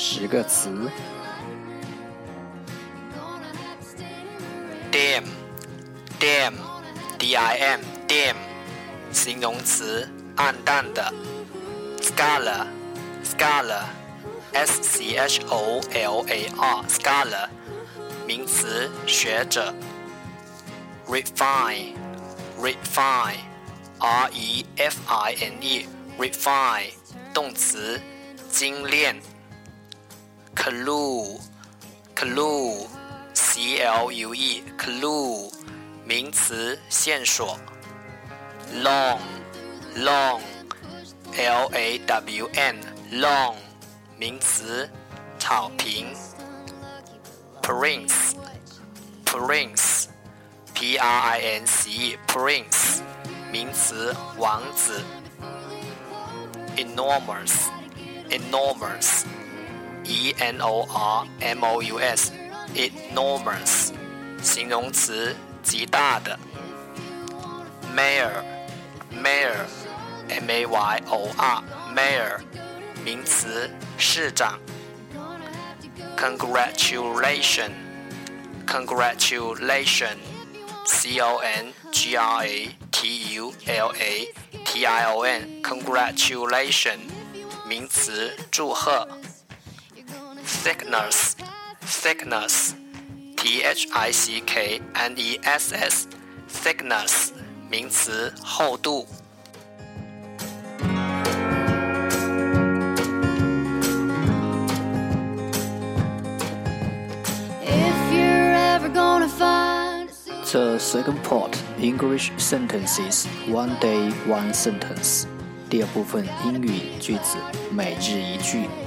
十个词：dim，dim，d-i-m，dim，形容词，暗淡的；scholar，scholar，s-c-h-o-l-a-r，scholar，名词，学者；refine，refine，r-e-f-i-n-e，refine，动词，精炼。Clue clue c l u e clue 名词线索 long long l a w n long 名词草坪 prince prince p r i n c e prince 名词王子 enormous enormous E N O R M O U S，enormous，形容词，极大的。Mayor，mayor，M A Y O R，mayor，名词，市长。Congratulation，congratulation，C O N G R A T U L A T I O N，congratulation，名词，祝贺。thickness, thickness, t h i c k n e s s, thickness 名词厚度。The second part English sentences one day one sentence 第二部分英语句子每日一句。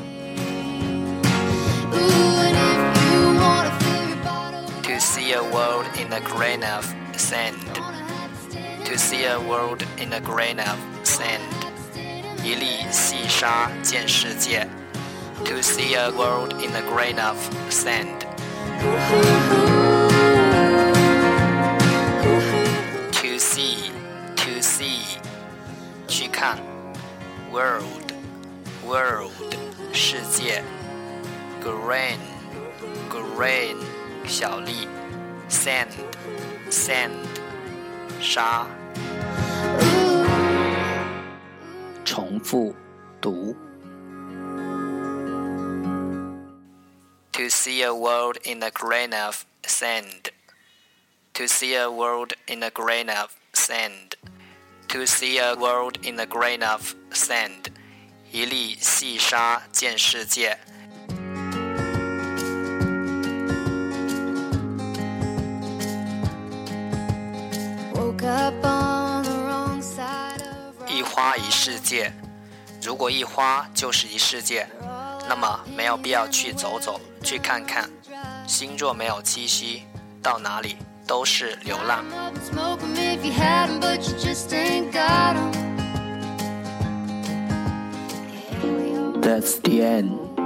see a world in a grain of sand. To see a world in a grain of sand. 一粒细沙见世界. To see a world in a grain of sand. To see, to see, 去看. World, world, 世界. Grain, grain, 小粒。sand, sand, 沙。重复读。To see a world in a grain of sand. To see a world in a grain of sand. To see a world in a grain of sand. 一粒细沙见世界。 一花一世界，如果一花就是一世界，那么没有必要去走走，去看看。心若没有栖息，到哪里都是流浪。That's the end.